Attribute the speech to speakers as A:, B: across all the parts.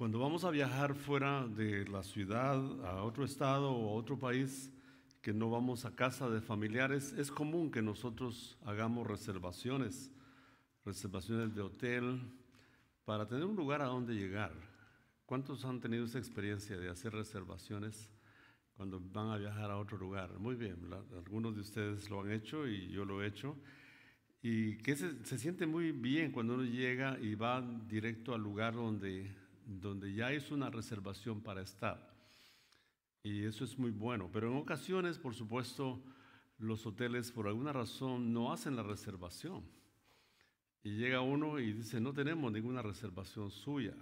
A: Cuando vamos a viajar fuera de la ciudad, a otro estado o a otro país, que no vamos a casa de familiares, es común que nosotros hagamos reservaciones, reservaciones de hotel, para tener un lugar a donde llegar. ¿Cuántos han tenido esa experiencia de hacer reservaciones cuando van a viajar a otro lugar? Muy bien, algunos de ustedes lo han hecho y yo lo he hecho. Y que se, se siente muy bien cuando uno llega y va directo al lugar donde donde ya hizo una reservación para estar. Y eso es muy bueno. Pero en ocasiones, por supuesto, los hoteles por alguna razón no hacen la reservación. Y llega uno y dice, no tenemos ninguna reservación suya.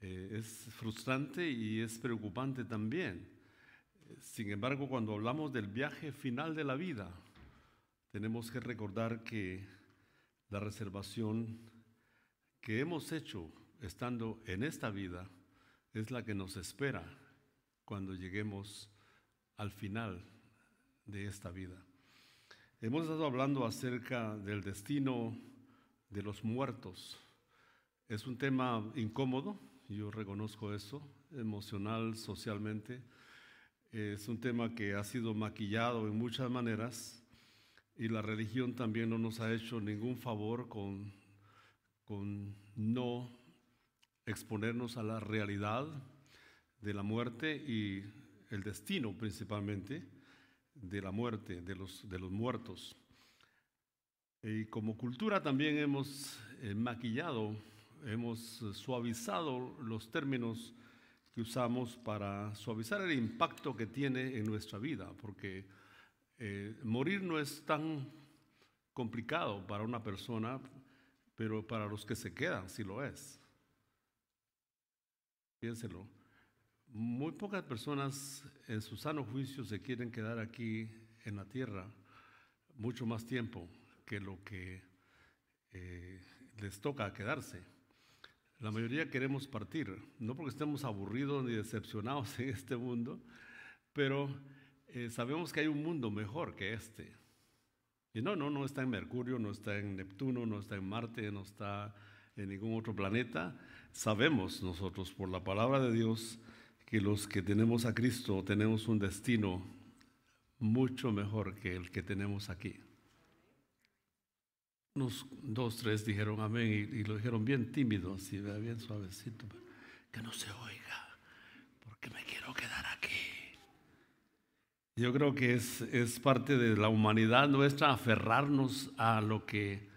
A: Eh, es frustrante y es preocupante también. Sin embargo, cuando hablamos del viaje final de la vida, tenemos que recordar que la reservación que hemos hecho estando en esta vida es la que nos espera cuando lleguemos al final de esta vida. Hemos estado hablando acerca del destino de los muertos. Es un tema incómodo, yo reconozco eso, emocional, socialmente. Es un tema que ha sido maquillado en muchas maneras y la religión también no nos ha hecho ningún favor con, con no exponernos a la realidad de la muerte y el destino principalmente de la muerte, de los, de los muertos. Y como cultura también hemos eh, maquillado, hemos suavizado los términos que usamos para suavizar el impacto que tiene en nuestra vida, porque eh, morir no es tan complicado para una persona, pero para los que se quedan sí lo es. Piénselo. Muy pocas personas en su sano juicio se quieren quedar aquí en la tierra mucho más tiempo que lo que eh, les toca quedarse. La mayoría queremos partir, no porque estemos aburridos ni decepcionados en este mundo, pero eh, sabemos que hay un mundo mejor que este. Y no, no, no está en Mercurio, no está en Neptuno, no está en Marte, no está en ningún otro planeta. Sabemos nosotros por la palabra de Dios que los que tenemos a Cristo tenemos un destino mucho mejor que el que tenemos aquí. Unos dos, tres dijeron amén y, lo dijeron bien tímido, así, bien suavecito, que no se oiga, porque me quiero quedar aquí. Yo creo que es, es parte de la humanidad nuestra aferrarnos a lo que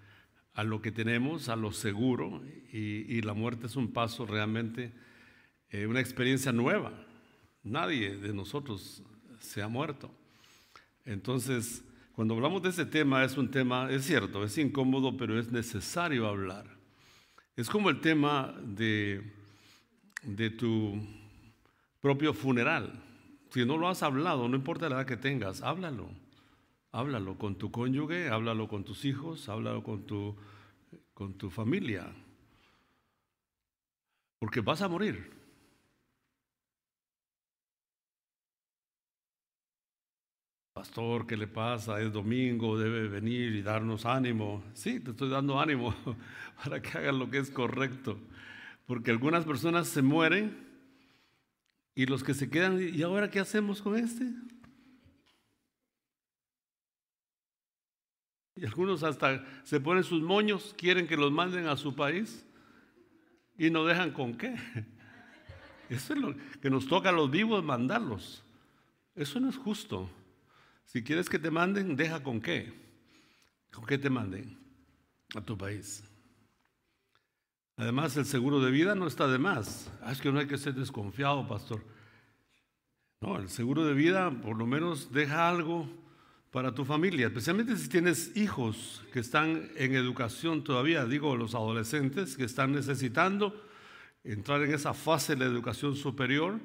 A: a lo que tenemos, a lo seguro, y, la muerte es un paso realmente, eh, una experiencia nueva. Nadie de nosotros se ha muerto. Entonces, cuando hablamos de ese tema, es un tema, es cierto, es incómodo, pero es necesario hablar. Es como el tema de, de tu propio funeral. Si no lo has hablado, no importa la edad que tengas, háblalo. Háblalo con tu cónyuge, háblalo con tus hijos, háblalo con tu, con tu familia. Porque vas a morir. Pastor, ¿qué le pasa? Es domingo, debe venir y darnos ánimo. Sí, te estoy dando ánimo para que hagas lo que es correcto. Porque algunas personas se mueren y los que se quedan, ¿y ahora qué hacemos con este? Y algunos hasta se ponen sus moños, quieren que los manden a su país y no dejan con qué. Eso es lo que nos toca a los vivos mandarlos. Eso no es justo. Si quieres que te manden, deja con qué. ¿Con qué te manden? A tu país. Además, el seguro de vida no está de más. Ah, es que no hay que ser desconfiado, pastor. No, el seguro de vida por lo menos deja algo para tu familia, especialmente si tienes hijos que están en educación todavía, digo los adolescentes que están necesitando entrar en esa fase de la educación superior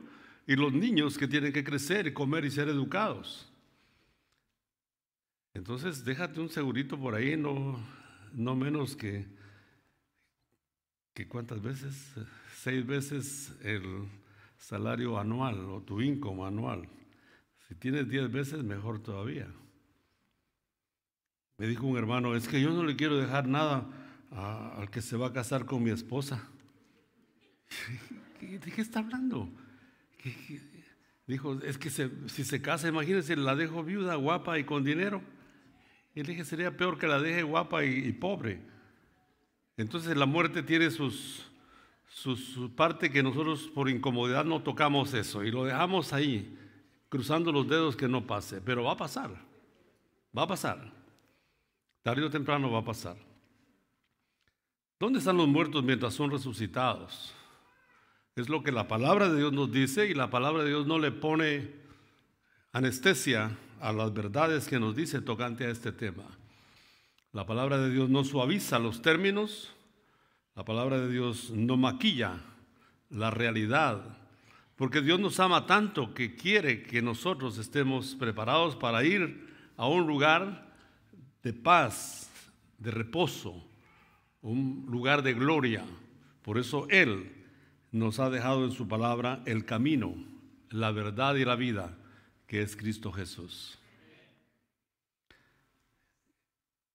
A: y los niños que tienen que crecer comer y ser educados. Entonces déjate un segurito por ahí, no, no menos que, que cuántas veces, seis veces el salario anual o tu income anual. Si tienes diez veces, mejor todavía. Me dijo un hermano, es que yo no le quiero dejar nada al que se va a casar con mi esposa. ¿de qué está hablando? Dijo, es que si se casa, imagínense, la dejo viuda, guapa y con dinero. Y le dije, sería peor que la deje guapa y, pobre. Entonces la muerte tiene sus, su parte que nosotros por incomodidad no tocamos eso y lo dejamos ahí, cruzando los dedos que no pase. Pero va a pasar, va a pasar. Tarde o temprano va a pasar. ¿Dónde están los muertos mientras son resucitados? Es lo que la palabra de Dios nos dice y la palabra de Dios no le pone anestesia a las verdades que nos dice tocante a este tema. La palabra de Dios no suaviza los términos, la palabra de Dios no maquilla la realidad, porque Dios nos ama tanto que quiere que nosotros estemos preparados para ir a un lugar de paz, de reposo, un lugar de gloria. Por eso Él nos ha dejado en su palabra el camino, la verdad y la vida, que es Cristo Jesús.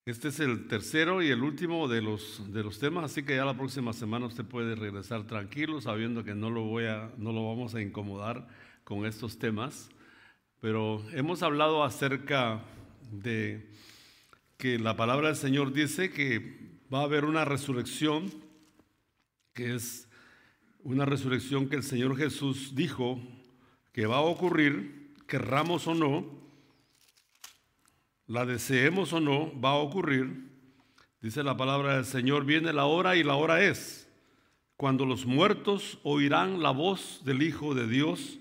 A: Este es el tercero y el último de los, de los temas, así que ya la próxima semana usted puede regresar tranquilo, sabiendo que no lo, voy a, no lo vamos a incomodar con estos temas. Pero hemos hablado acerca de que la palabra del Señor dice que va a haber una resurrección, que es una resurrección que el Señor Jesús dijo que va a ocurrir, querramos o no, la deseemos o no, va a ocurrir. Dice la palabra del Señor, viene la hora y la hora es, cuando los muertos oirán la voz del Hijo de Dios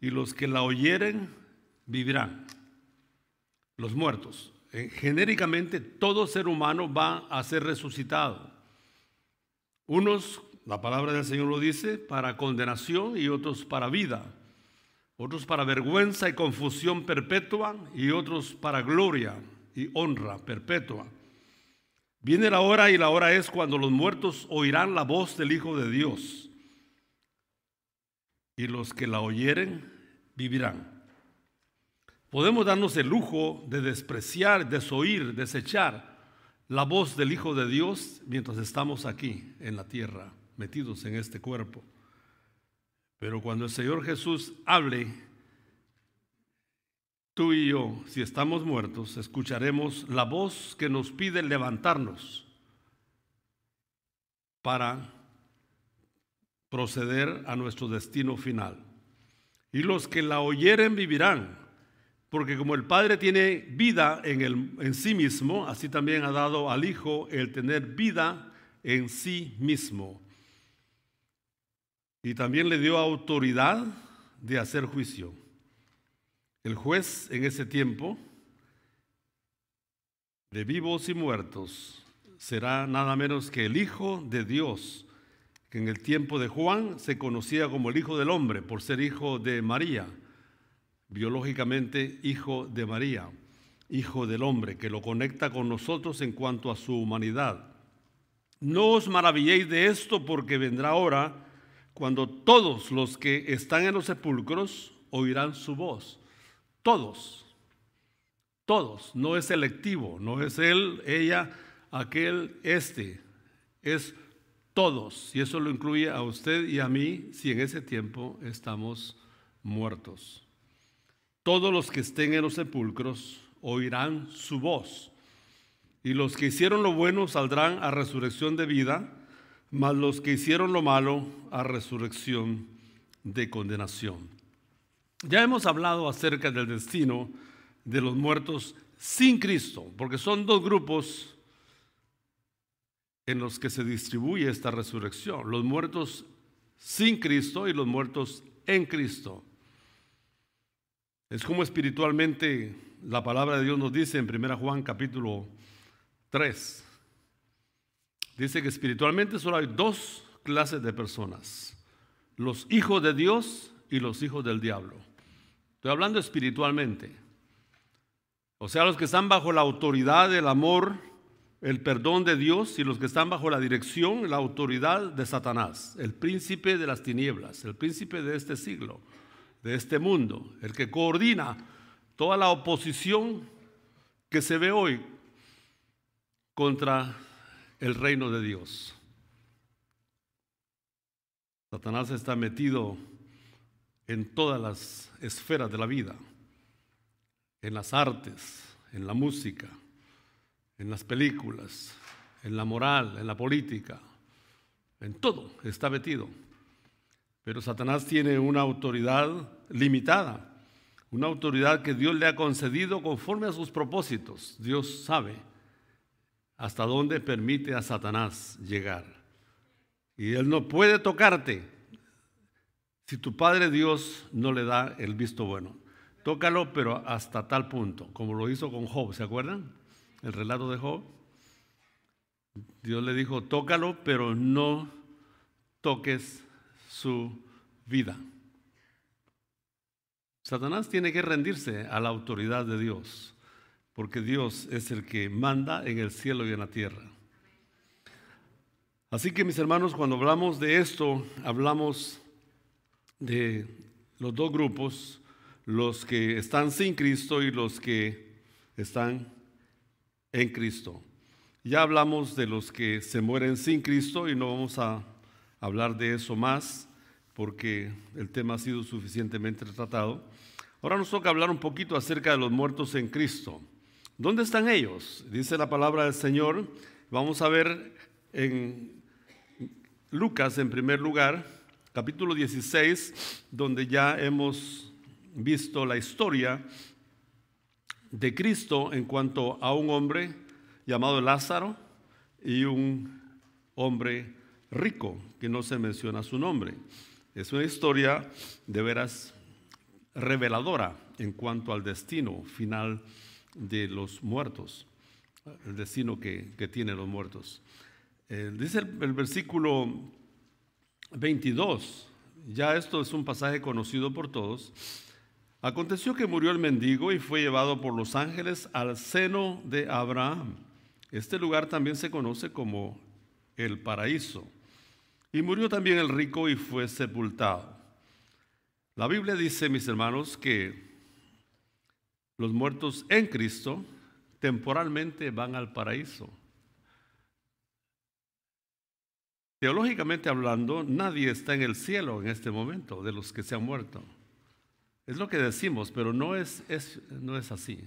A: y los que la oyeren vivirán. Los muertos. Eh, genéricamente todo ser humano va a ser resucitado. Unos, la palabra del Señor lo dice, para condenación y otros para vida. Otros para vergüenza y confusión perpetua y otros para gloria y honra perpetua. Viene la hora y la hora es cuando los muertos oirán la voz del Hijo de Dios. Y los que la oyeren vivirán. Podemos darnos el lujo de despreciar, desoír, desechar la voz del Hijo de Dios mientras estamos aquí en la tierra, metidos en este cuerpo. Pero cuando el Señor Jesús hable, tú y yo, si estamos muertos, escucharemos la voz que nos pide levantarnos para proceder a nuestro destino final. Y los que la oyeren vivirán porque como el Padre tiene vida en, el, en sí mismo, así también ha dado al Hijo el tener vida en sí mismo. Y también le dio autoridad de hacer juicio. El juez en ese tiempo, de vivos y muertos, será nada menos que el Hijo de Dios, que en el tiempo de Juan se conocía como el Hijo del Hombre, por ser hijo de María biológicamente hijo de María, hijo del hombre, que lo conecta con nosotros en cuanto a su humanidad. No os maravilléis de esto porque vendrá hora cuando todos los que están en los sepulcros oirán su voz. Todos, todos, no es selectivo, no es él, ella, aquel, este, es todos. Y eso lo incluye a usted y a mí si en ese tiempo estamos muertos. Todos los que estén en los sepulcros oirán su voz. Y los que hicieron lo bueno saldrán a resurrección de vida, mas los que hicieron lo malo a resurrección de condenación. Ya hemos hablado acerca del destino de los muertos sin Cristo, porque son dos grupos en los que se distribuye esta resurrección, los muertos sin Cristo y los muertos en Cristo. Es como espiritualmente la palabra de Dios nos dice en 1 Juan capítulo 3. Dice que espiritualmente solo hay dos clases de personas. Los hijos de Dios y los hijos del diablo. Estoy hablando espiritualmente. O sea, los que están bajo la autoridad del amor, el perdón de Dios y los que están bajo la dirección, la autoridad de Satanás, el príncipe de las tinieblas, el príncipe de este siglo de este mundo, el que coordina toda la oposición que se ve hoy contra el reino de Dios. Satanás está metido en todas las esferas de la vida, en las artes, en la música, en las películas, en la moral, en la política, en todo está metido. Pero Satanás tiene una autoridad limitada, una autoridad que Dios le ha concedido conforme a sus propósitos. Dios sabe hasta dónde permite a Satanás llegar. Y él no puede tocarte si tu Padre Dios no le da el visto bueno. Tócalo, pero hasta tal punto, como lo hizo con Job, ¿se acuerdan? El relato de Job. Dios le dijo, tócalo, pero no toques su vida. Satanás tiene que rendirse a la autoridad de Dios, porque Dios es el que manda en el cielo y en la tierra. Así que mis hermanos, cuando hablamos de esto, hablamos de los dos grupos, los que están sin Cristo y los que están en Cristo. Ya hablamos de los que se mueren sin Cristo y no vamos a hablar de eso más porque el tema ha sido suficientemente tratado. Ahora nos toca hablar un poquito acerca de los muertos en Cristo. ¿Dónde están ellos? Dice la palabra del Señor. Vamos a ver en Lucas en primer lugar, capítulo 16, donde ya hemos visto la historia de Cristo en cuanto a un hombre llamado Lázaro y un hombre rico, que no se menciona su nombre. Es una historia de veras reveladora en cuanto al destino final de los muertos, el destino que, tienen los muertos. Eh, dice el, el versículo 22, ya esto es un pasaje conocido por todos. Aconteció que murió el mendigo y fue llevado por los ángeles al seno de Abraham. Este lugar también se conoce como el paraíso. Y murió también el rico y fue sepultado. La Biblia dice, mis hermanos, que los muertos en Cristo temporalmente van al paraíso. Teológicamente hablando, nadie está en el cielo en este momento de los que se han muerto. Es lo que decimos, pero no es, no es así.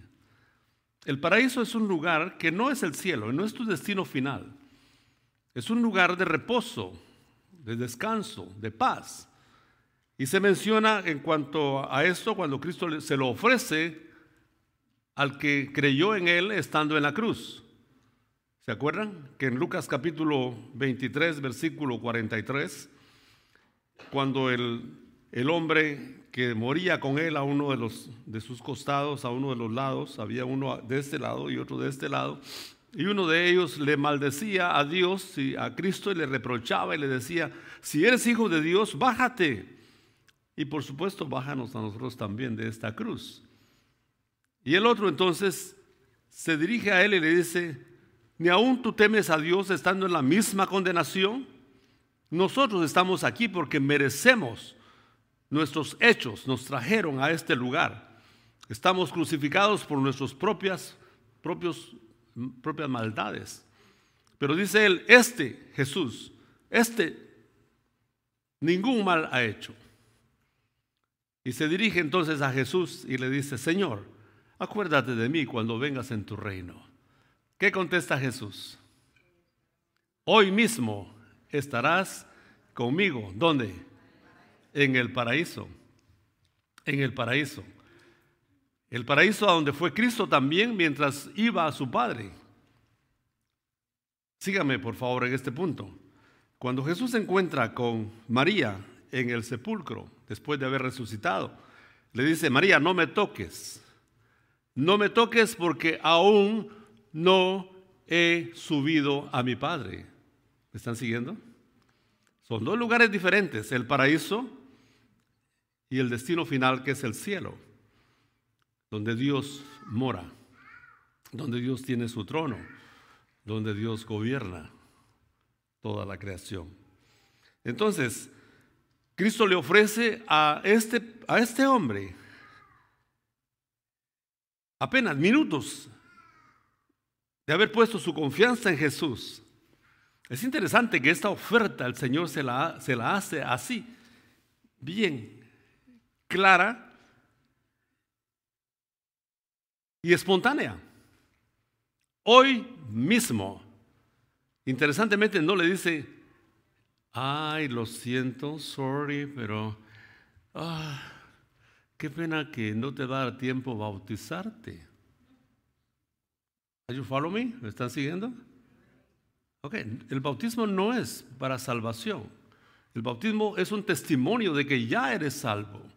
A: El paraíso es un lugar que no es el cielo, no es tu destino final. Es un lugar de reposo, de descanso, de paz. Y se menciona en cuanto a esto cuando Cristo se lo ofrece al que creyó en él estando en la cruz. ¿Se acuerdan? Que en Lucas capítulo 23, versículo 43, cuando el, el hombre que moría con él a uno de, los, de sus costados, a uno de los lados, había uno de este lado y otro de este lado, y uno de ellos le maldecía a Dios y a Cristo y le reprochaba y le decía, si eres hijo de Dios, bájate. Y por supuesto, bájanos a nosotros también de esta cruz. Y el otro entonces se dirige a él y le dice, ni aún tú temes a Dios estando en la misma condenación. Nosotros estamos aquí porque merecemos nuestros hechos, nos trajeron a este lugar. Estamos crucificados por nuestras propias, propios propias maldades. Pero dice él, este Jesús, este ningún mal ha hecho. Y se dirige entonces a Jesús y le dice, Señor, acuérdate de mí cuando vengas en tu reino. ¿Qué contesta Jesús? Hoy mismo estarás conmigo. ¿Dónde? En el paraíso. En el paraíso. El paraíso a donde fue Cristo también mientras iba a su Padre. Sígame por favor en este punto. Cuando Jesús se encuentra con María en el sepulcro, después de haber resucitado, le dice, María, no me toques. No me toques porque aún no he subido a mi Padre. ¿Me están siguiendo? Son dos lugares diferentes, el paraíso y el destino final que es el cielo donde Dios mora, donde Dios tiene su trono, donde Dios gobierna toda la creación. Entonces, Cristo le ofrece a este, a este hombre apenas minutos de haber puesto su confianza en Jesús. Es interesante que esta oferta el Señor se la, se la hace así, bien clara y espontánea. Hoy mismo, interesantemente no le dice, ay, lo siento, sorry, pero ah, qué pena que no te va a dar tiempo bautizarte. Are you follow me? ¿Me están siguiendo? Ok, el bautismo no es para salvación. El bautismo es un testimonio de que ya eres salvo.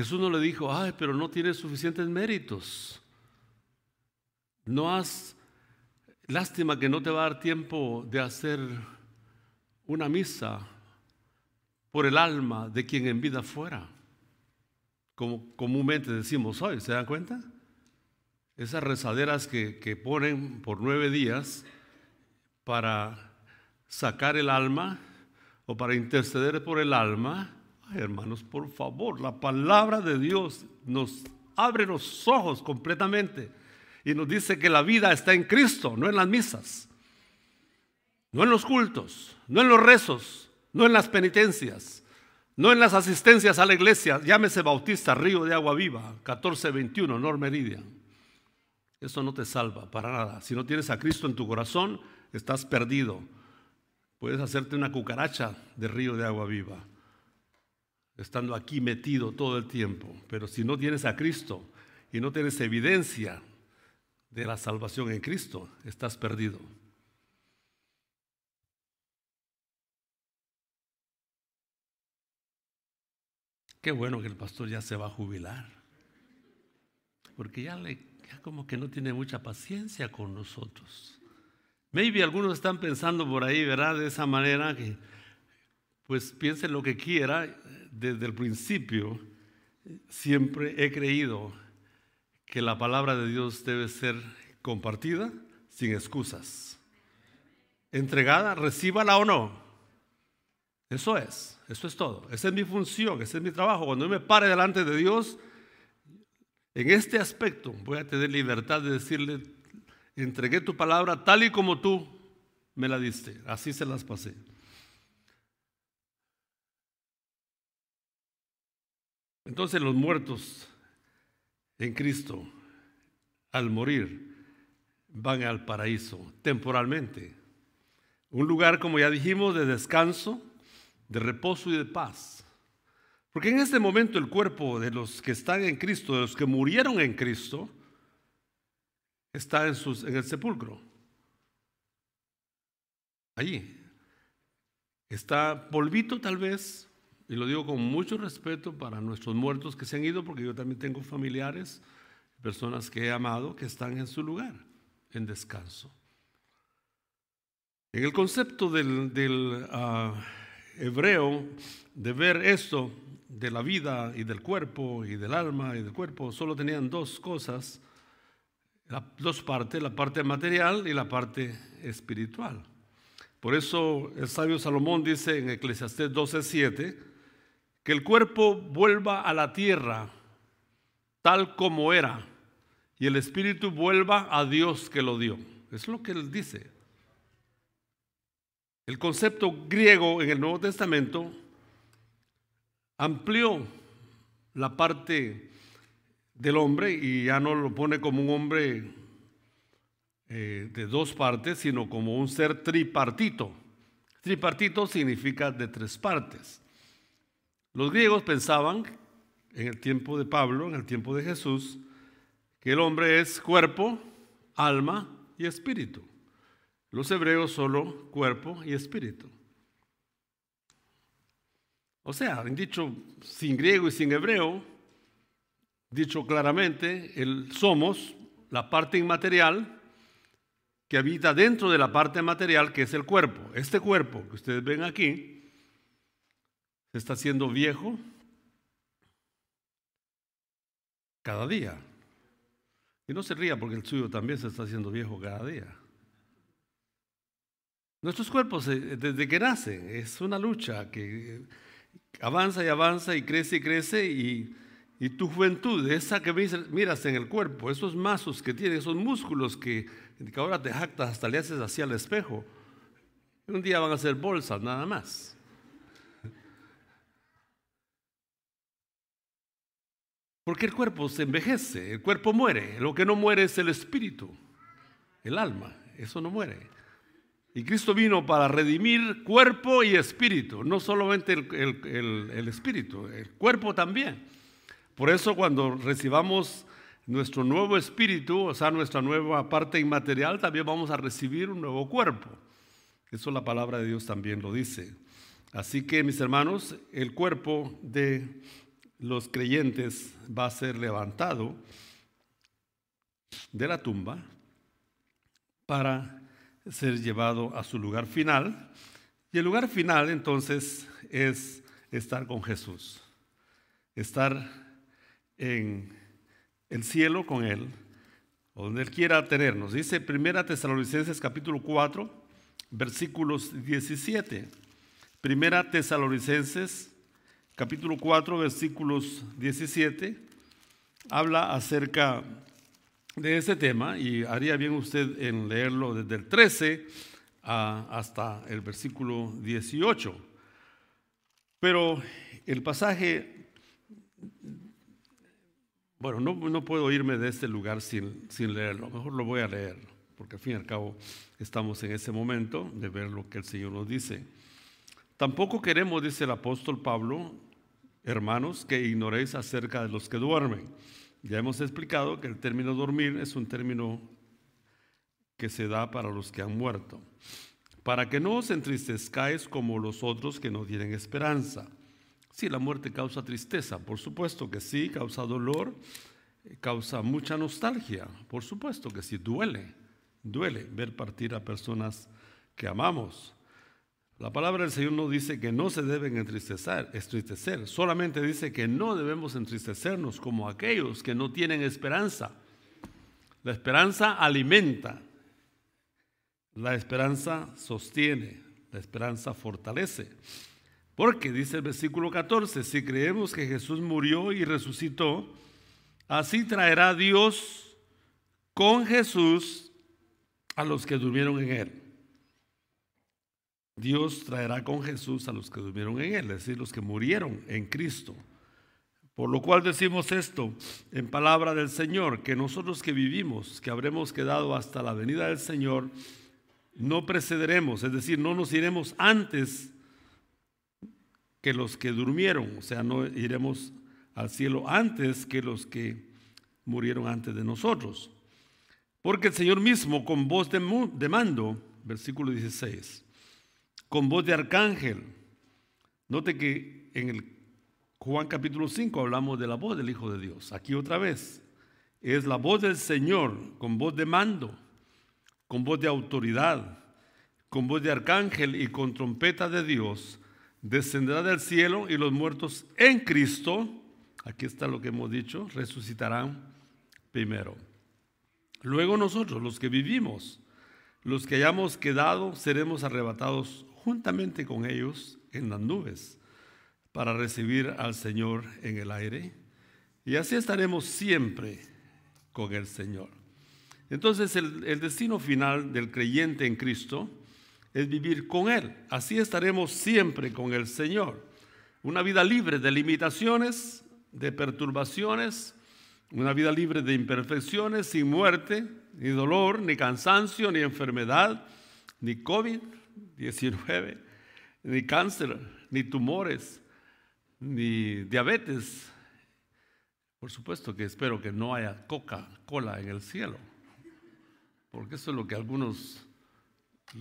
A: Jesús no le dijo, ay, pero no tienes suficientes méritos. No has, lástima que no te va a dar tiempo de hacer una misa por el alma de quien en vida fuera. Como comúnmente decimos hoy, ¿se dan cuenta? Esas rezaderas que, que ponen por nueve días para sacar el alma o para interceder por el alma, hermanos, por favor, la palabra de Dios nos abre los ojos completamente y nos dice que la vida está en Cristo, no en las misas, no en los cultos, no en los rezos, no en las penitencias, no en las asistencias a la iglesia, llámese Bautista, Río de Agua Viva, 1421, North Meridian. Eso no te salva para nada. Si no tienes a Cristo en tu corazón, estás perdido. Puedes hacerte una cucaracha de río de agua viva, estando aquí metido todo el tiempo. Pero si no tienes a Cristo y no tienes evidencia de la salvación en Cristo, estás perdido. Qué bueno que el pastor ya se va a jubilar, porque ya, le, como que no tiene mucha paciencia con nosotros. Maybe algunos están pensando por ahí, ¿verdad? De esa manera que, pues piensen lo que quiera. Desde el principio siempre he creído que la palabra de Dios debe ser compartida sin excusas. Entregada, recíbala o no. Eso es, eso es todo. Esa es mi función, ese es mi trabajo. Cuando yo me pare delante de Dios, en este aspecto voy a tener libertad de decirle entregué tu palabra tal y como tú me la diste. Así se las pasé. Entonces los muertos en Cristo, al morir, van al paraíso temporalmente. Un lugar, como ya dijimos, de descanso, de reposo y de paz. Porque en este momento el cuerpo de los que están en Cristo, de los que murieron en Cristo, está en, sus, en el sepulcro. Allí. Está polvito tal vez, y lo digo con mucho respeto para nuestros muertos que se han ido, porque yo también tengo familiares, personas que he amado, que están en su lugar, en descanso. En el concepto del, ah, hebreo de ver esto, de la vida y del cuerpo y del alma y del cuerpo, solo tenían dos cosas dos partes, la parte material y la parte espiritual. Por eso el sabio Salomón dice en Eclesiastés 12:7 que el cuerpo vuelva a la tierra tal como era y el espíritu vuelva a Dios que lo dio. Es lo que él dice. El concepto griego en el Nuevo Testamento amplió la parte del hombre y ya no lo pone como un hombre eh, de dos partes, sino como un ser tripartito. Tripartito significa de tres partes. Los griegos pensaban, en el tiempo de Pablo, en el tiempo de Jesús, que el hombre es cuerpo, alma y espíritu. Los hebreos solo cuerpo y espíritu. O sea, han dicho sin griego y sin hebreo, dicho claramente, somos, la parte inmaterial que habita dentro de la parte material que es el cuerpo. Este cuerpo que ustedes ven aquí se está haciendo viejo cada día. Y no se ría porque el suyo también se está haciendo viejo cada día. Nuestros cuerpos eh, desde que nacen es una lucha que avanza y avanza y crece y crece y y tu juventud, esa que miras en el cuerpo, esos mazos que tienes, esos músculos que, ahora te jactas, hasta le haces así al espejo, Un día van a ser bolsas nada más. Porque el cuerpo se envejece, el cuerpo muere. Lo que no muere es el espíritu, el alma. Eso no muere. Y Cristo vino para redimir cuerpo y espíritu, no solamente el, espíritu, el cuerpo también. Por eso cuando recibamos nuestro nuevo espíritu, o sea, nuestra nueva parte inmaterial, también vamos a recibir un nuevo cuerpo. Eso la palabra de Dios también lo dice. Así que, mis hermanos, el cuerpo de los creyentes va a ser levantado de la tumba para ser llevado a su lugar final. Y el lugar final entonces es estar con Jesús, estar en el cielo con Él, o donde Él quiera tenernos. Dice Primera Tesalonicenses capítulo 4, versículos 17. Primera Tesalonicenses capítulo 4, versículos 17, habla acerca de ese tema y haría bien usted en leerlo desde el 13 hasta el versículo 18. Pero el pasaje, bueno, no, no puedo irme de este lugar sin, sin leerlo, mejor lo voy a leer, porque al fin y al cabo estamos en ese momento de ver lo que el Señor nos dice. Tampoco queremos, dice el apóstol Pablo, hermanos, que ignoréis acerca de los que duermen ya hemos explicado que el término dormir es un término que se da para los que han muerto, para que no os entristezcáis como los otros que no tienen esperanza. Si la muerte causa tristeza, por supuesto que sí, causa dolor, causa mucha nostalgia, por supuesto que sí, duele, duele ver partir a personas que amamos. La palabra del Señor no dice que no se deben entristecer, entristecer, solamente dice que no debemos entristecernos como aquellos que no tienen esperanza. La esperanza alimenta, la esperanza sostiene, la esperanza fortalece. Porque dice el versículo 14, si creemos que Jesús murió y resucitó, así traerá Dios con Jesús a los que durmieron en él. Dios traerá con Jesús a los que durmieron en él, es decir, los que murieron en Cristo. Por lo cual decimos esto en palabra del Señor, que nosotros que vivimos, que habremos quedado hasta la venida del Señor, no precederemos, es decir, no nos iremos antes que los que durmieron, o sea, no iremos al cielo antes que los que murieron antes de nosotros. Porque el Señor mismo con voz de mando, versículo 16, con voz de arcángel. Note que en el Juan capítulo 5 hablamos de la voz del Hijo de Dios. Aquí otra vez es la voz del Señor con voz de mando, con voz de autoridad, con voz de arcángel y con trompeta de Dios. Descenderá del cielo y los muertos en Cristo, aquí está lo que hemos dicho, resucitarán primero. Luego nosotros, los que vivimos, los que hayamos quedado, seremos arrebatados juntamente con ellos en las nubes para recibir al Señor en el aire. Y así estaremos siempre con el Señor. Entonces el, destino final del creyente en Cristo es vivir con Él. Así estaremos siempre con el Señor. Una vida libre de limitaciones, de perturbaciones, una vida libre de imperfecciones, sin muerte, ni dolor, ni cansancio, ni enfermedad, ni COVID, 19, ni cáncer, ni tumores, ni diabetes. Por supuesto que espero que no haya Coca-Cola en el cielo, porque eso es lo que algunos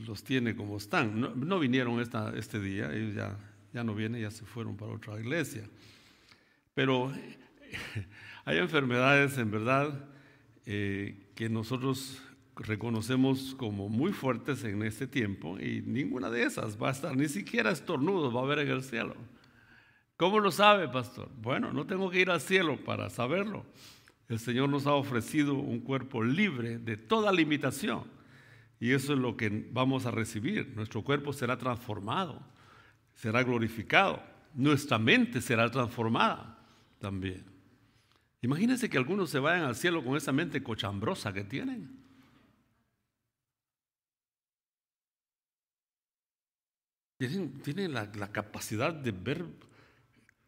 A: los tiene como están. No, vinieron esta, este día, ellos ya, ya no vienen, ya se fueron para otra iglesia. Pero hay enfermedades en verdad eh, que nosotros reconocemos como muy fuertes en este tiempo y ninguna de esas va a estar, ni siquiera estornudos va a haber en el cielo. ¿Cómo lo sabe, pastor? Bueno, no tengo que ir al cielo para saberlo. El Señor nos ha ofrecido un cuerpo libre de toda limitación y eso es lo que vamos a recibir. Nuestro cuerpo será transformado, será glorificado, nuestra mente será transformada también. Imagínense que algunos se vayan al cielo con esa mente cochambrosa que tienen. Tienen, la, capacidad de ver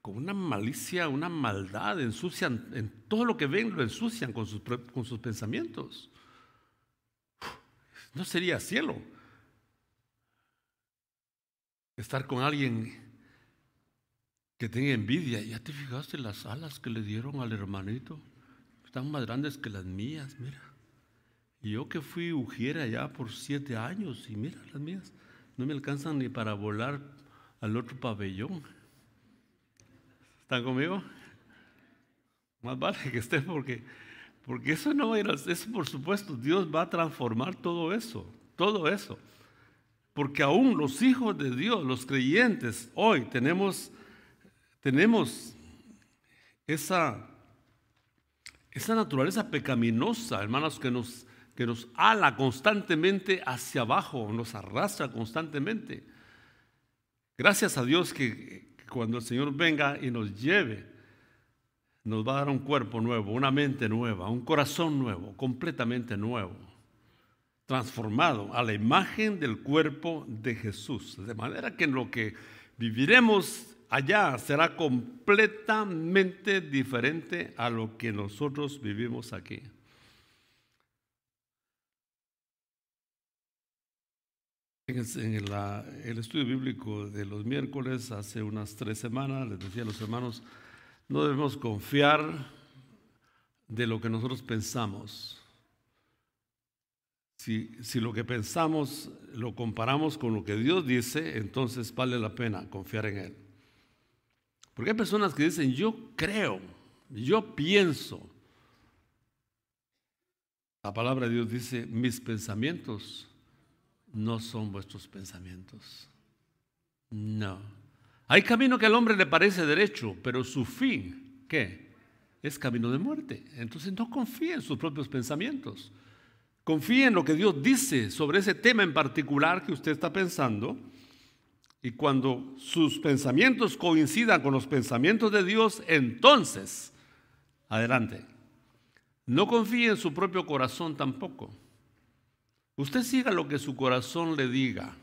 A: con una malicia, una maldad, ensucian, en todo lo que ven lo ensucian con sus, pensamientos. No sería cielo estar con alguien que tenga envidia. ¿Ya te fijaste las alas que le dieron al hermanito? Están más grandes que las mías, mira. Y yo que fui ujiera ya por siete años y mira las mías no me alcanzan ni para volar al otro pabellón. ¿Están conmigo? Más vale que estén porque, porque eso no va a ir, eso por supuesto, Dios va a transformar todo eso, todo eso. Porque aún los hijos de Dios, los creyentes, hoy tenemos, tenemos esa, esa naturaleza pecaminosa, hermanos, que nos, que nos ala constantemente hacia abajo, nos arrastra constantemente. Gracias a Dios que, cuando el Señor venga y nos lleve, nos va a dar un cuerpo nuevo, una mente nueva, un corazón nuevo, completamente nuevo, transformado a la imagen del cuerpo de Jesús. De manera que en lo que viviremos allá será completamente diferente a lo que nosotros vivimos aquí. En el, estudio bíblico de los miércoles, hace unas tres semanas, les decía a los hermanos, no debemos confiar de lo que nosotros pensamos. Si, si, lo que pensamos lo comparamos con lo que Dios dice, entonces vale la pena confiar en Él. Porque hay personas que dicen, yo creo, yo pienso. La palabra de Dios dice, mis pensamientos no son vuestros pensamientos. No. Hay camino que al hombre le parece derecho, pero su fin, ¿qué? Es camino de muerte. Entonces no confíe en sus propios pensamientos. Confíe en lo que Dios dice sobre ese tema en particular que usted está pensando. Y cuando sus pensamientos coincidan con los pensamientos de Dios, entonces, adelante. No confíe en su propio corazón tampoco. Usted siga lo que su corazón le diga.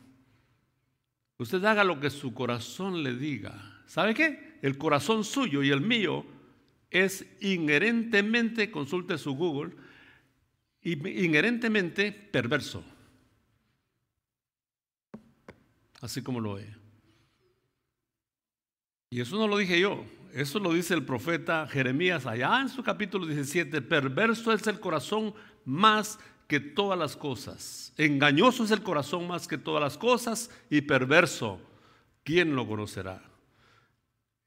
A: Usted haga lo que su corazón le diga. ¿Sabe qué? El corazón suyo y el mío es inherentemente, consulte su Google, inherentemente perverso. Así como lo es. Y eso no lo dije yo, eso lo dice el profeta Jeremías allá en su capítulo 17. Perverso es el corazón más que todas las cosas. Engañoso es el corazón más que todas las cosas y perverso. ¿Quién lo conocerá?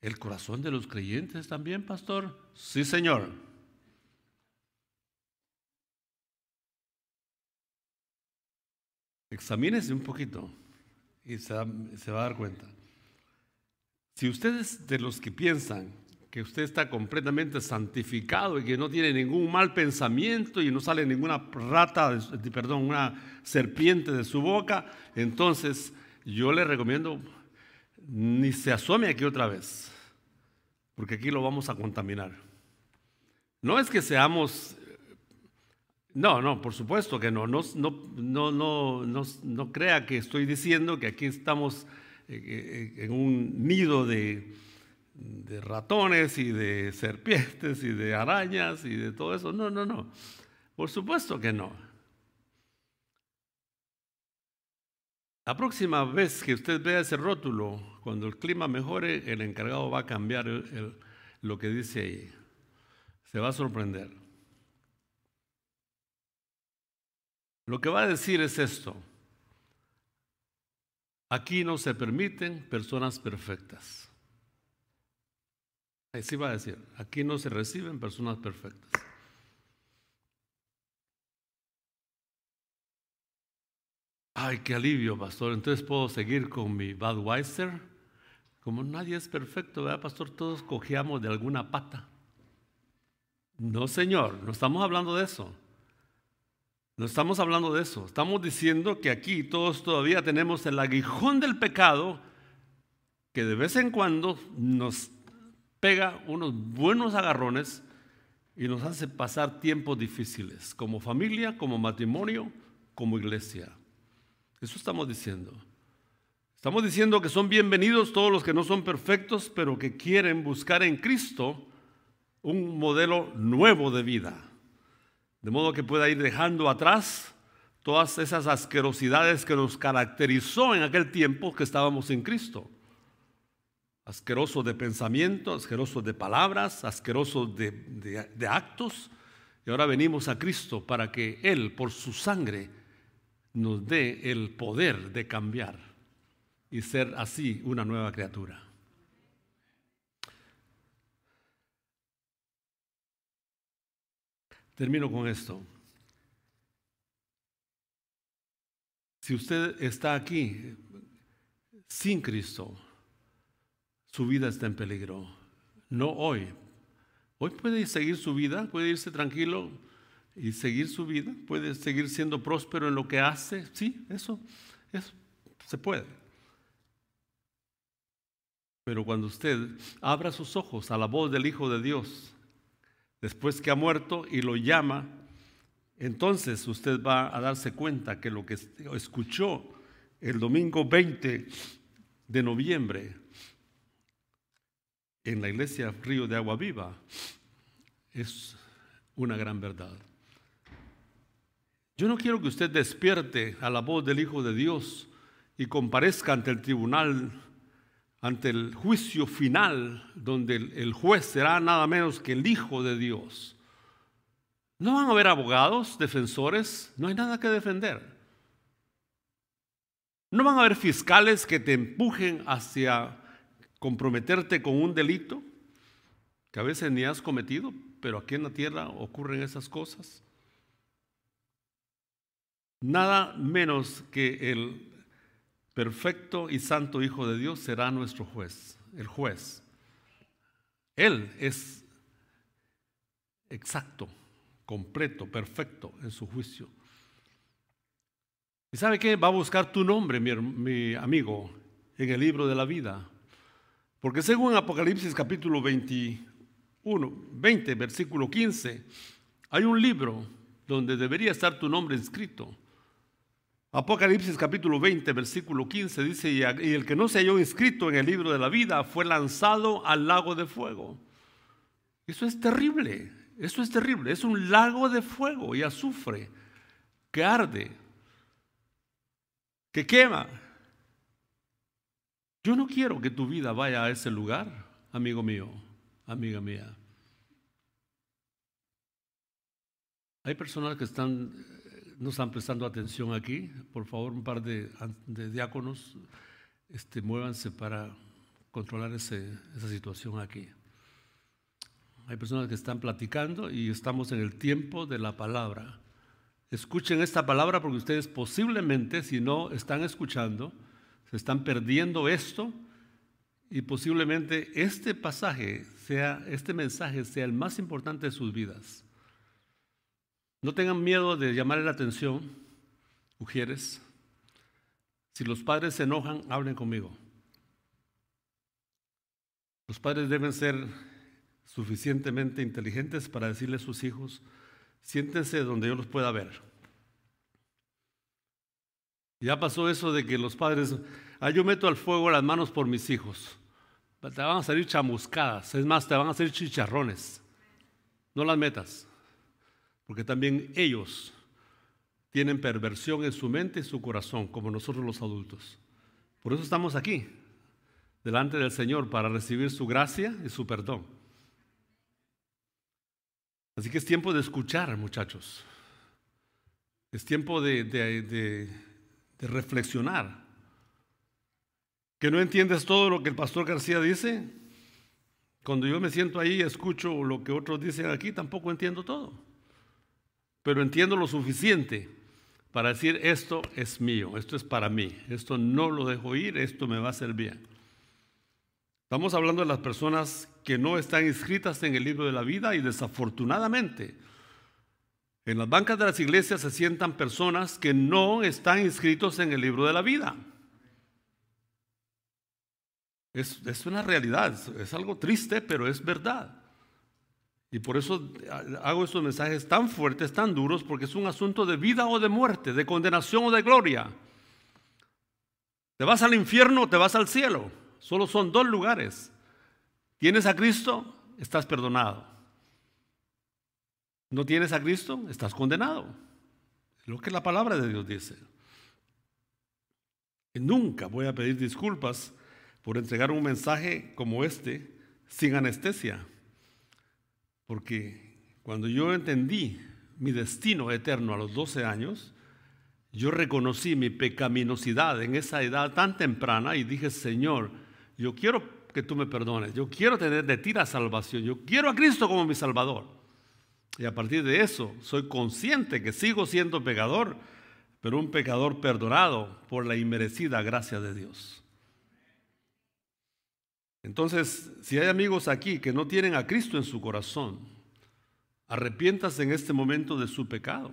A: ¿El corazón de los creyentes también, pastor? Sí, Señor. Examínese un poquito y se se va a dar cuenta. Si ustedes de los que piensan que usted está completamente santificado y que no tiene ningún mal pensamiento y no sale ninguna rata, perdón, una serpiente de su boca, entonces yo le recomiendo ni se asome aquí otra vez, porque aquí lo vamos a contaminar. No es que seamos, no, no, por supuesto que no, no, no, no, no, crea que estoy diciendo que aquí estamos eh, eh, en un nido de de ratones y de serpientes y de arañas y de todo eso. No, no, no. Por supuesto que no. La próxima vez que usted vea ese rótulo, cuando el clima mejore, el encargado va a cambiar lo que dice ahí. Se va a sorprender. Lo que va a decir es esto. Aquí no se permiten personas perfectas. Así va a decir, aquí no se reciben personas perfectas. Ay, qué alivio, pastor. Entonces puedo seguir con mi Budweiser. Como nadie es perfecto, ¿verdad, pastor? Todos cojeamos de alguna pata. No, señor, no estamos hablando de eso. No estamos hablando de eso. Estamos diciendo que aquí todos todavía tenemos el aguijón del pecado que de vez en cuando nos pega unos buenos agarrones y nos hace pasar tiempos difíciles, como familia, como matrimonio, como iglesia. Eso estamos diciendo. Estamos diciendo que son bienvenidos todos los que no son perfectos, pero que quieren buscar en Cristo un modelo nuevo de vida. De modo que pueda ir dejando atrás todas esas asquerosidades que nos caracterizó en aquel tiempo que estábamos en Cristo. Asqueroso de pensamiento, asqueroso de palabras, asqueroso de, de actos. Y ahora venimos a Cristo para que Él, por su sangre, nos dé el poder de cambiar y ser así una nueva criatura. Termino con esto. Si usted está aquí sin Cristo, su vida está en peligro. No hoy. Hoy puede seguir su vida, puede irse tranquilo y seguir su vida, puede seguir siendo próspero en lo que hace. Sí, eso, eso se puede. Pero cuando usted abra sus ojos a la voz del Hijo de Dios, después que ha muerto y lo llama, entonces usted va a darse cuenta que lo que escuchó el domingo 20 de noviembre en la iglesia Río de Agua Viva es una gran verdad. Yo no quiero que usted despierte a la voz del Hijo de Dios y comparezca ante el tribunal, ante el juicio final, donde el juez será nada menos que el Hijo de Dios. No van a haber abogados, defensores, no hay nada que defender. No van a haber fiscales que te empujen hacia comprometerte con un delito que a veces ni has cometido, pero aquí en la tierra ocurren esas cosas. Nada menos que el perfecto y santo Hijo de Dios será nuestro juez, el juez. Él es exacto completo, perfecto en su juicio. ¿Y sabe qué? Va a buscar tu nombre, mi, amigo, en el libro de la vida. Porque según Apocalipsis capítulo 21, 20, versículo 15, hay un libro donde debería estar tu nombre inscrito. Apocalipsis capítulo 20, versículo 15 dice, y el que no se halló inscrito en el libro de la vida fue lanzado al lago de fuego. Eso es terrible. Eso es terrible. Es un lago de fuego y azufre que arde, que quema. Yo no quiero que tu vida vaya a ese lugar, amigo mío, amiga mía. Hay personas que están, no están prestando atención aquí. Por favor, un par de, diáconos, este, muévanse para controlar esa situación aquí. Hay personas que están platicando y estamos en el tiempo de la palabra. Escuchen esta palabra porque ustedes posiblemente, si no están escuchando, se están perdiendo esto y posiblemente este pasaje sea, este mensaje sea el más importante de sus vidas. No tengan miedo de llamarle la atención, mujeres. Si los padres se enojan, hablen conmigo. Los padres deben ser suficientemente inteligentes para decirle a sus hijos, siéntense donde yo los pueda ver. Ya pasó eso de que los padres, ah, yo meto al fuego las manos por mis hijos. Te van a salir chamuscadas, es más, te van a salir chicharrones. No las metas, porque también ellos tienen perversión en su mente y su corazón, como nosotros los adultos. Por eso estamos aquí, delante del Señor, para recibir su gracia y su perdón. Así que es tiempo de escuchar, muchachos. Es tiempo de, reflexionar. ¿Que no entiendes todo lo que el pastor García dice? Cuando yo me siento ahí y escucho lo que otros dicen aquí, tampoco entiendo todo. Pero entiendo lo suficiente para decir, esto es mío, esto es para mí, esto no lo dejo ir, esto me va a bien. Estamos hablando de las personas que no están inscritas en el libro de la vida y desafortunadamente en las bancas de las iglesias se sientan personas que no están inscritos en el libro de la vida. Es, una realidad, es algo triste, pero es verdad. Y por eso hago estos mensajes tan fuertes, tan duros, porque es un asunto de vida o de muerte, de condenación o de gloria. ¿Te vas al infierno o te vas al cielo? Solo son dos lugares. ¿Tienes a Cristo? Estás perdonado. ¿No tienes a Cristo? Estás condenado. Es lo que la palabra de Dios dice. nunca voy a pedir disculpas por entregar un mensaje como este sin anestesia. Porque cuando yo entendí mi destino eterno a los 12 años, yo reconocí mi pecaminosidad en esa edad tan temprana y dije, Señor, yo quiero que tú me perdones, yo quiero tener de ti la salvación, yo quiero a Cristo como mi Salvador. Y a partir de eso soy consciente que sigo siendo pecador, pero un pecador perdonado por la inmerecida gracia de Dios. Entonces, si hay amigos aquí que no tienen a Cristo en su corazón, arrepiéntase en este momento de su pecado.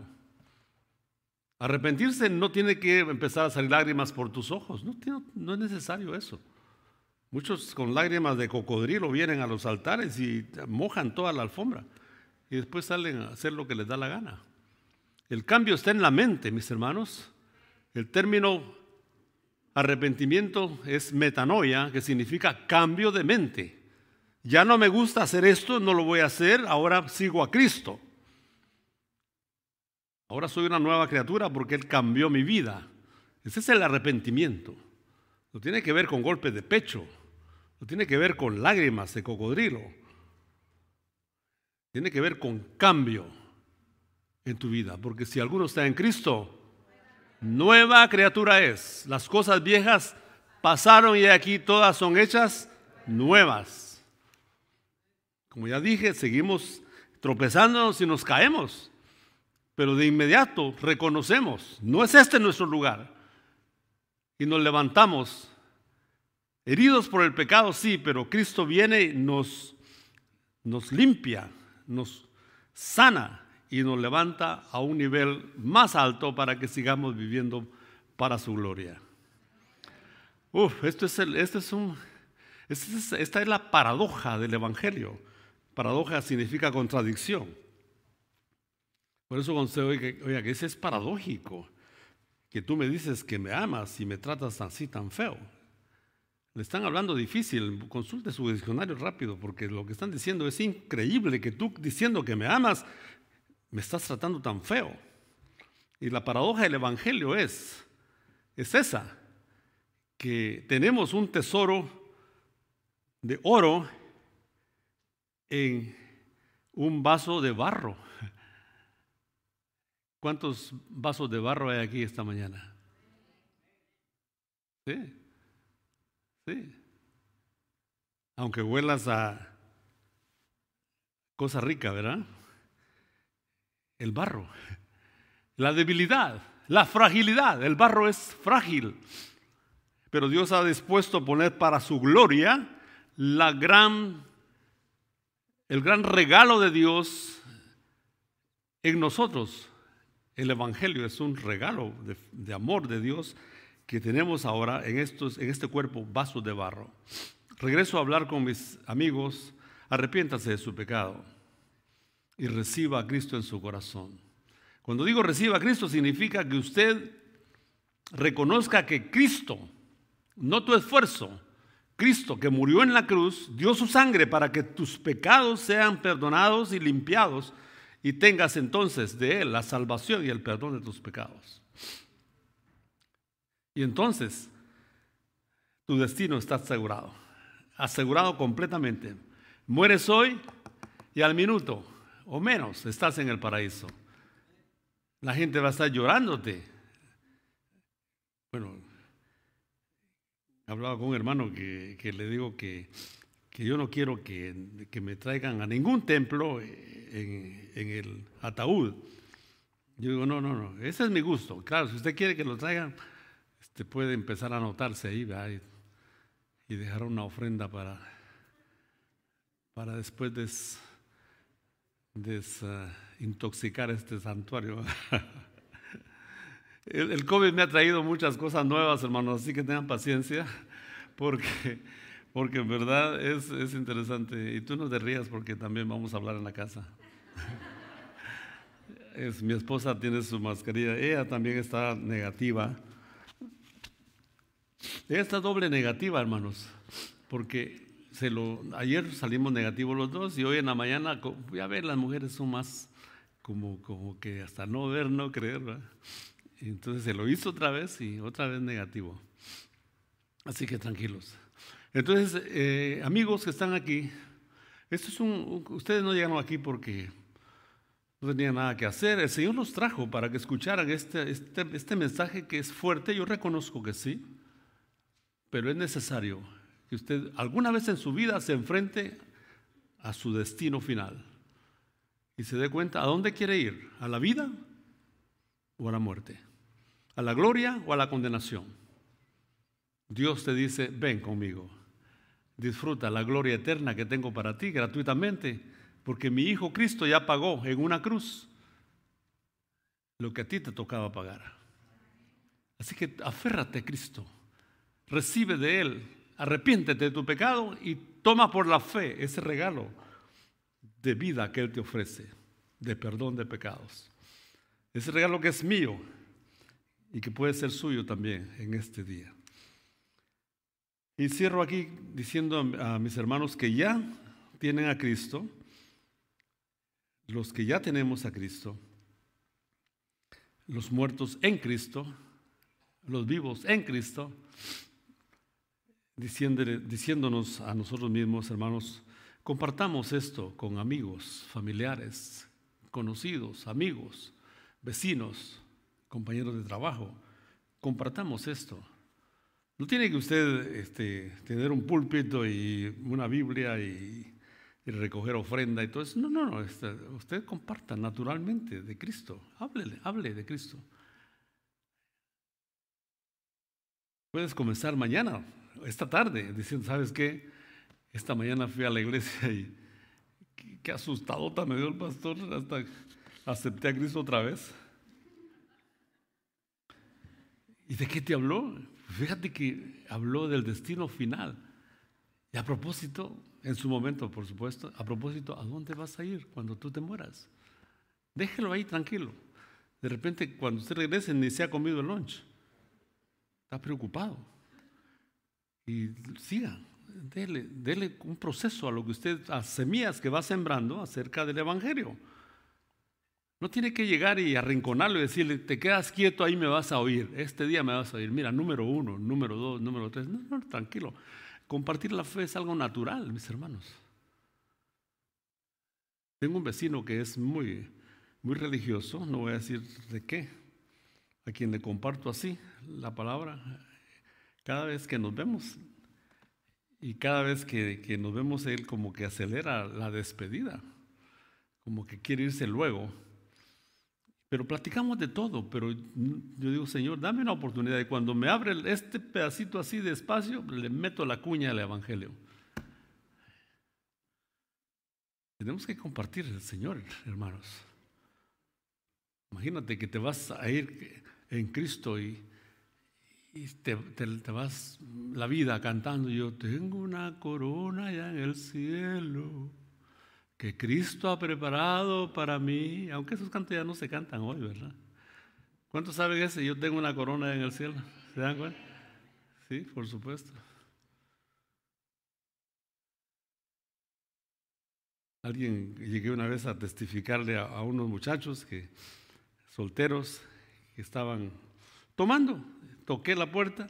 A: Arrepentirse no tiene que empezar a salir lágrimas por tus ojos, no, no es necesario eso. Muchos con lágrimas de cocodrilo vienen a los altares y mojan toda la alfombra y después salen a hacer lo que les da la gana. El cambio está en la mente, mis hermanos. El término arrepentimiento es metanoia, que significa cambio de mente. Ya no me gusta hacer esto, no lo voy a hacer, ahora sigo a Cristo. Ahora soy una nueva criatura porque Él cambió mi vida. Ese es el arrepentimiento. No tiene que ver con golpes de pecho, no tiene que ver con lágrimas de cocodrilo. Tiene que ver con cambio en tu vida. Porque si alguno está en Cristo, nueva criatura es. Las cosas viejas pasaron y aquí todas son hechas nuevas. Como ya dije, seguimos tropezándonos y nos caemos. Pero de inmediato reconocemos, no es este nuestro lugar. Y nos levantamos, heridos por el pecado, sí, pero Cristo viene y nos, nos limpia, nos sana y nos levanta a un nivel más alto para que sigamos viviendo para su gloria. Uf, esto es el, este es un, esta es la paradoja del Evangelio. Paradoja significa contradicción. Por eso oiga, oiga, que ese es paradójico, que tú me dices que me amas y me tratas así tan feo. Le están hablando difícil, consulte su diccionario rápido, porque lo que están diciendo es increíble que tú diciendo que me amas, me estás tratando tan feo. Y la paradoja del Evangelio es, es esa, que tenemos un tesoro de oro en un vaso de barro. ¿Cuántos vasos de barro hay aquí esta mañana? Sí. Sí. Aunque huelas a cosa rica, ¿verdad? El barro, la debilidad, la fragilidad. El barro es frágil. Pero Dios ha dispuesto a poner para su gloria la gran, el gran regalo de Dios en nosotros. El Evangelio es un regalo de, de amor de Dios que tenemos ahora en, estos, en este cuerpo vaso de barro. Regreso a hablar con mis amigos, arrepiéntase de su pecado y reciba a Cristo en su corazón. Cuando digo reciba a Cristo significa que usted reconozca que Cristo, no tu esfuerzo, Cristo que murió en la cruz, dio su sangre para que tus pecados sean perdonados y limpiados y tengas entonces de Él la salvación y el perdón de tus pecados. Y entonces tu destino está asegurado, asegurado completamente. Mueres hoy y al minuto o menos estás en el paraíso. La gente va a estar llorándote. Bueno, hablaba con un hermano que, le digo que, yo no quiero que, me traigan a ningún templo en, en, el ataúd. Yo digo, no, no, no, ese es mi gusto. Claro, si usted quiere que lo traigan, Usted puede empezar a anotarse ahí y dejar una ofrenda para, para después desintoxicar este santuario. El, COVID me ha traído muchas cosas nuevas, hermanos, así que tengan paciencia, porque, porque en verdad es, es interesante. Y tú no te rías porque también vamos a hablar en la casa. Es, mi esposa tiene su mascarilla, ella también está negativa esta doble negativa, hermanos, porque ayer salimos negativos los dos y hoy en la mañana, ya ver, las mujeres son más como, como que hasta no ver, no creer. Entonces se lo hizo otra vez y otra vez negativo. Así que tranquilos. Entonces, eh, amigos que están aquí, esto es ustedes no llegaron aquí porque no tenían nada que hacer. El Señor los trajo para que escucharan este, este, este mensaje que es fuerte. Yo reconozco que sí, pero es necesario que usted alguna vez en su vida se enfrente a su destino final y se dé cuenta a dónde quiere ir, a la vida o a la muerte, a la gloria o a la condenación. Dios te dice, ven conmigo, disfruta la gloria eterna que tengo para ti gratuitamente, porque mi Hijo Cristo ya pagó en una cruz lo que a ti te tocaba pagar. Así que aférrate a Cristo, recibe de Él, arrepiéntete de tu pecado y toma por la fe ese regalo de vida que Él te ofrece, de perdón de pecados. Ese regalo que es mío y que puede ser suyo también en este día. Y cierro aquí diciendo a mis hermanos que ya tienen a Cristo, los que ya tenemos a Cristo, los muertos en Cristo, los vivos en Cristo, diciéndonos a nosotros mismos, hermanos, Compartamos esto con amigos, familiares, conocidos, amigos, vecinos, compañeros de trabajo. Compartamos esto. No tiene que usted este, tener un púlpito y una Biblia y, recoger ofrenda y todo eso. No, no, no. Este, usted comparta naturalmente de Cristo. Háblele, hable de Cristo. Puedes comenzar mañana, esta tarde, diciendo, ¿sabes qué? Esta mañana fui a la iglesia y qué asustadota me dio el pastor hasta acepté a Cristo otra vez. ¿Y de qué te habló? Fíjate que habló del destino final. Y a propósito, en su momento, por supuesto, a propósito, ¿a dónde vas a ir cuando tú te mueras? Déjelo ahí tranquilo. De repente, cuando usted regrese, ni se ha comido el lunch. Está preocupado. Y siga, dele, un proceso a lo que usted, a semillas que va sembrando acerca del Evangelio. No tiene que llegar y arrinconarlo y decirle, te quedas quieto, ahí me vas a oír, este día me vas a oír. Mira, número uno, número dos, número tres. No, no, tranquilo. Compartir la fe es algo natural, mis hermanos. Tengo un vecino que es muy, muy religioso, no voy a decir de qué, a quien le comparto así la palabra. Cada vez que nos vemos, y cada vez que, nos vemos, él como que acelera la despedida, como que quiere irse luego. Pero platicamos de todo, pero yo digo, Señor, dame una oportunidad. Y cuando me abre este pedacito así de espacio, le meto la cuña al Evangelio. Tenemos que compartir el Señor, hermanos. Imagínate que te vas a ir en Cristo y, y te, vas la vida cantando, yo tengo una corona allá en el cielo que Cristo ha preparado para mí, aunque esos cantos ya no se cantan hoy, ¿verdad? ¿Cuántos saben ese? Yo tengo una corona en el cielo, ¿se dan cuenta? Sí, por supuesto. Alguien llegué una vez a testificarle a, a unos muchachos que solteros que estaban tomando toqué la puerta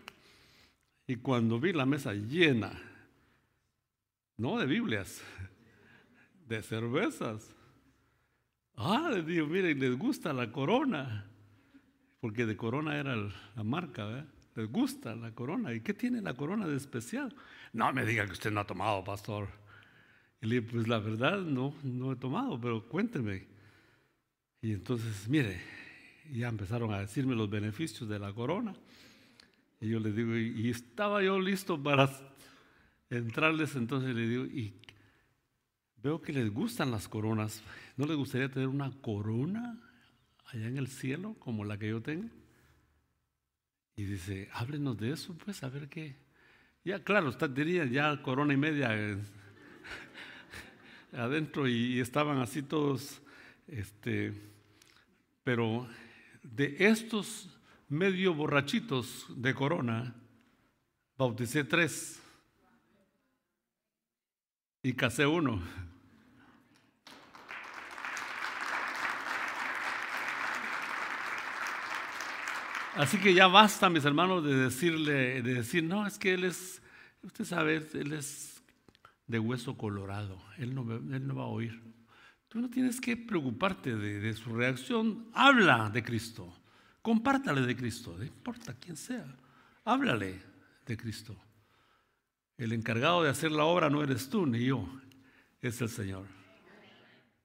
A: y cuando vi la mesa llena, no de Biblias, de cervezas. Ah, les digo, miren, les gusta la corona, porque de corona era la marca. Les gusta la corona. ¿Y qué tiene la corona de especial? No me diga que usted no ha tomado, pastor. Y le dije, pues la verdad no, no he tomado, pero cuénteme. Y entonces, mire, ya empezaron a decirme los beneficios de la corona. Y yo le digo, y estaba yo listo para entrarles, entonces le digo, y veo que les gustan las coronas. ¿No les gustaría tener una corona allá en el cielo como la que yo tengo? Y dice, háblenos de eso, pues, a ver qué. Ya, claro, está, diría ya corona y media adentro y, estaban así todos, este, pero de estos medio borrachitos de corona, Bauticé tres y casé uno. Así que ya basta, mis hermanos, de decirle, de decir, no, es que él es, usted sabe, él es de hueso colorado, él no, él no va a oír. Tú no tienes que preocuparte de, su reacción, habla de Cristo, compártale de Cristo, no importa quién sea, háblale de Cristo. El encargado de hacer la obra no eres tú ni yo, es el Señor.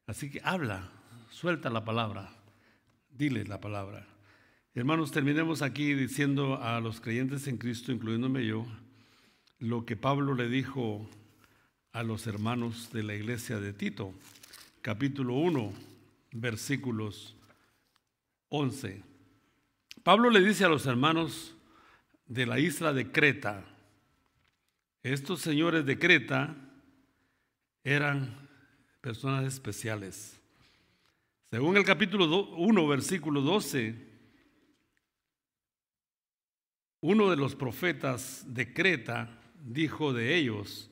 A: Así que habla, suelta la palabra, dile la palabra. Hermanos, terminemos aquí diciendo a los creyentes en Cristo, incluyéndome yo, lo que Pablo le dijo a los hermanos de la iglesia de Tito, capítulo 1, versículos 11. Pablo le dice a los hermanos de la isla de Creta, estos señores de Creta eran personas especiales. Según el capítulo 1, versículo 12, uno de los profetas de Creta dijo de ellos,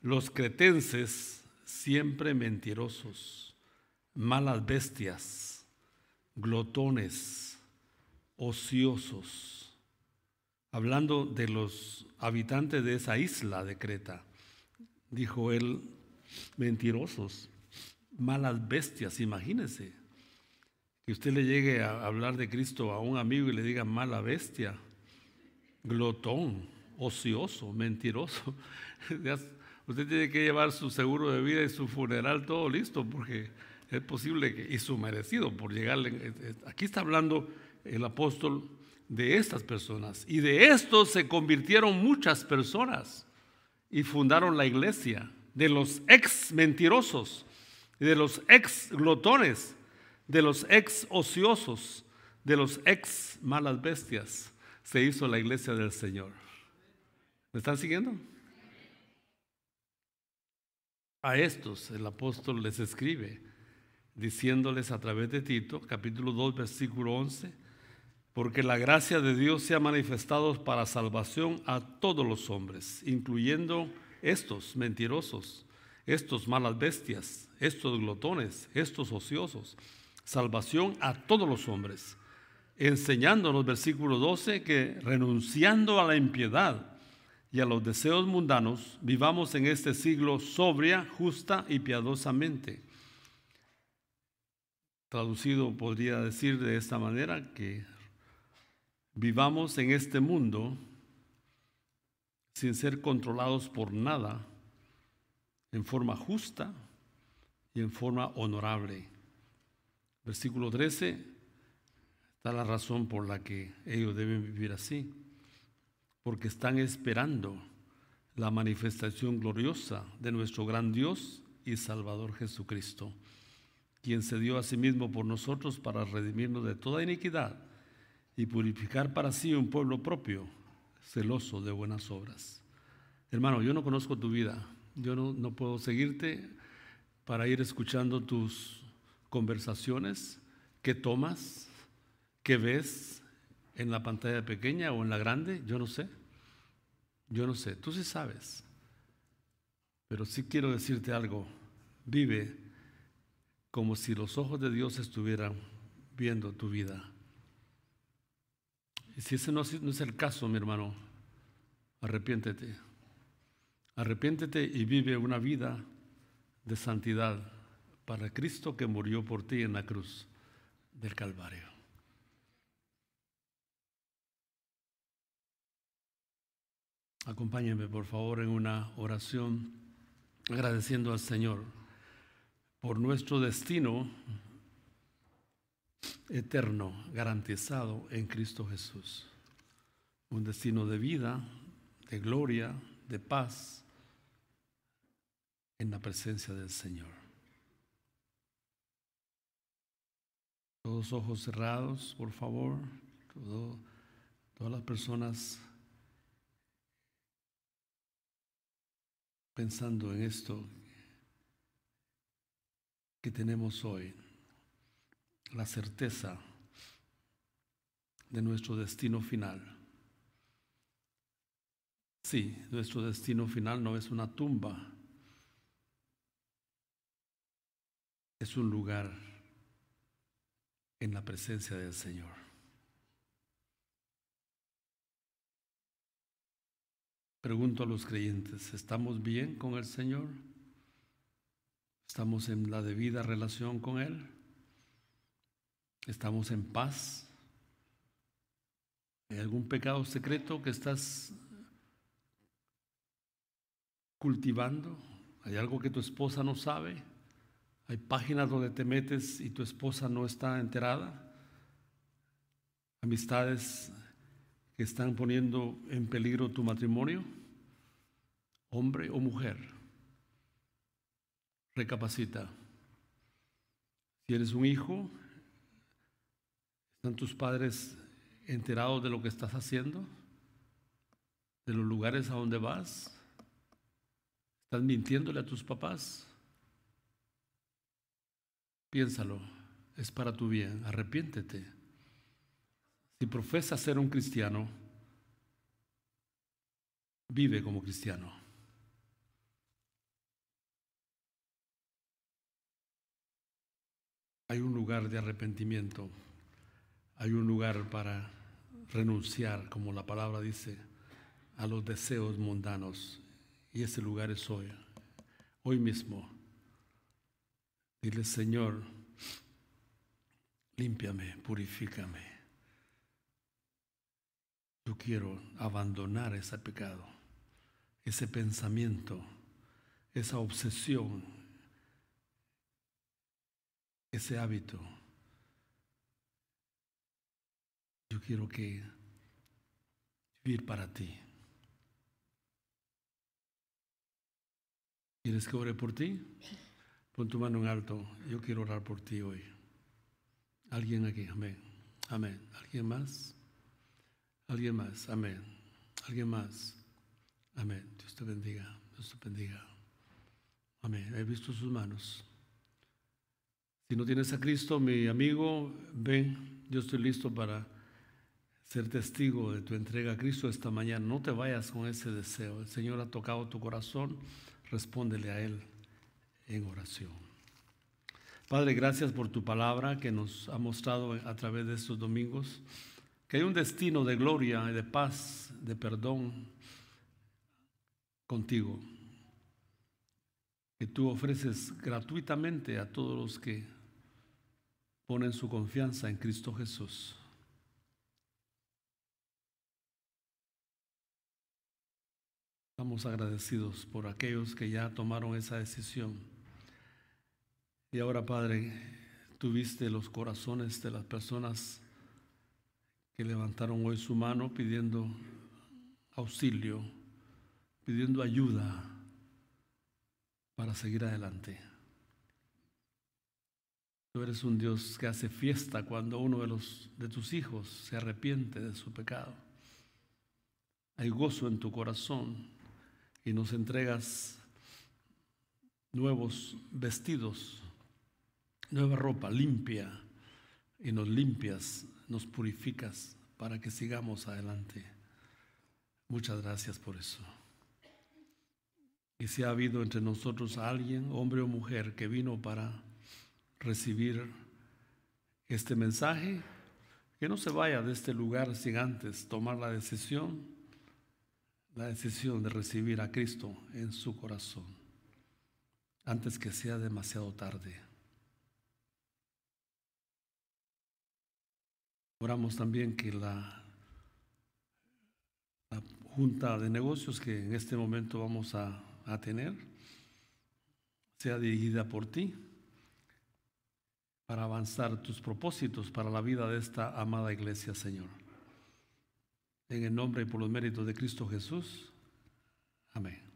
A: los cretenses siempre mentirosos, malas bestias, glotones, ociosos. Hablando de los habitantes de esa isla de Creta, dijo él, mentirosos, malas bestias, imagínense. Que usted le llegue a hablar de Cristo a un amigo y le diga mala bestia glotón, ocioso, mentiroso. Usted tiene que llevar su seguro de vida y su funeral todo listo porque es posible que, y su merecido por llegarle. Eh, eh, aquí está hablando el apóstol de estas personas y de estos se convirtieron muchas personas y fundaron la iglesia de los ex mentirosos, de los ex glotones, de los ex ociosos, de los ex malas bestias se hizo la iglesia del Señor. ¿Me están siguiendo? A estos el apóstol les escribe diciéndoles a través de Tito, capítulo 2, versículo 11, porque la gracia de Dios se ha manifestado para salvación a todos los hombres, incluyendo estos mentirosos, estos malas bestias, estos glotones, estos ociosos, salvación a todos los hombres enseñándonos, versículo 12, que renunciando a la impiedad y a los deseos mundanos, vivamos en este siglo sobria, justa y piadosamente. Traducido podría decir de esta manera que vivamos en este mundo sin ser controlados por nada, en forma justa y en forma honorable. Versículo 13, la razón por la que ellos deben vivir así, porque están esperando la manifestación gloriosa de nuestro gran Dios y Salvador Jesucristo, quien se dio a sí mismo por nosotros para redimirnos de toda iniquidad y purificar para sí un pueblo propio, celoso de buenas obras. Hermano, yo no conozco tu vida, yo no, no puedo seguirte para ir escuchando tus conversaciones que tomas, ¿Qué ves en la pantalla pequeña o en la grande? Yo no sé. Yo no sé. Tú sí sabes. Pero sí quiero decirte algo. Vive como si los ojos de Dios estuvieran viendo tu vida. Y si ese no es el caso, mi hermano, arrepiéntete. Arrepiéntete y vive una vida de santidad para Cristo que murió por ti en la cruz del Calvario. Acompáñenme por favor en una oración agradeciendo al Señor por nuestro destino eterno garantizado en Cristo Jesús. Un destino de vida, de gloria, de paz en la presencia del Señor. Todos ojos cerrados, por favor. todas las personas pensando en esto que tenemos hoy, la certeza de nuestro destino final. Sí, nuestro destino final no es una tumba, es un lugar en la presencia del Señor. Pregunto a los creyentes, ¿estamos bien con el Señor? ¿Estamos en la debida relación con Él? ¿Estamos en paz? ¿Hay algún pecado secreto que estás cultivando? ¿Hay algo que tu esposa no sabe? ¿Hay páginas donde te metes y tu esposa no está enterada? ¿Amistades que están poniendo en peligro tu matrimonio? Hombre o mujer. Recapacita. Si eres un hijo, ¿están tus padres enterados de lo que estás haciendo? ¿De los lugares a donde vas? ¿Estás mintiéndole a tus papás? Piénsalo, es para tu bien, arrepiéntete. Si profesas ser un cristiano, vive como cristiano. Hay un lugar de arrepentimiento, hay un lugar para renunciar, como la palabra dice, a los deseos mundanos y ese lugar es hoy, hoy mismo. Dile, Señor, límpiame, purifícame. Yo quiero abandonar ese pecado, ese pensamiento, esa obsesión, ese hábito. Yo quiero que vivir para ti. ¿Quieres que ore por ti? Pon tu mano en alto. Yo quiero orar por ti hoy. Alguien aquí, amén. Amén. ¿Alguien más? ¿Alguien más? Amén. ¿Alguien más? Amén. Dios te bendiga. Dios te bendiga. Amén. He visto sus manos. Si no tienes a Cristo, mi amigo, ven. Yo estoy listo para ser testigo de tu entrega a Cristo esta mañana. No te vayas con ese deseo. El Señor ha tocado tu corazón respóndele a Él en oración. Padre, gracias por tu palabra que nos ha mostrado a través de estos domingos que hay un destino de gloria de paz, de perdón contigo, que tú ofreces gratuitamente a todos los que ponen su confianza en Cristo Jesús. Estamos agradecidos por aquellos que ya tomaron esa decisión. Y ahora, Padre, tuviste los corazones de las personas que levantaron hoy su mano pidiendo auxilio, pidiendo ayuda para seguir adelante. Tú eres un Dios que hace fiesta cuando uno de los de tus hijos se arrepiente de su pecado. Hay gozo en tu corazón y nos entregas nuevos vestidos, nueva ropa limpia y nos limpias, nos purificas para que sigamos adelante. Muchas gracias por eso. Y si ha habido entre nosotros alguien, hombre o mujer, que vino para recibir este mensaje, que no se vaya de este lugar sin antes tomar la decisión la decisión de recibir a Cristo en su corazón antes que sea demasiado tarde. Oramos también que la, junta de negocios que en este momento vamos a, a tener sea dirigida por ti para avanzar tus propósitos para la vida de esta amada iglesia, Señor. En el nombre y por los méritos de Cristo Jesús. Amén.